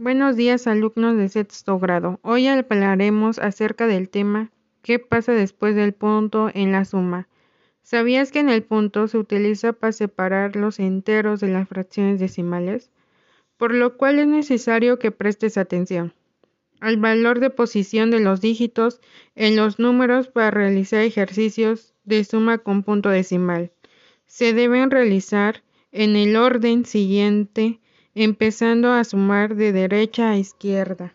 Buenos días alumnos de sexto grado. Hoy hablaremos acerca del tema ¿Qué pasa después del punto en la suma? ¿Sabías que en el punto se utiliza para separar los enteros de las fracciones decimales? Por lo cual es necesario que prestes atención al valor de posición de los dígitos en los números para realizar ejercicios de suma con punto decimal. Se deben realizar en el orden siguiente empezando a sumar de derecha a izquierda.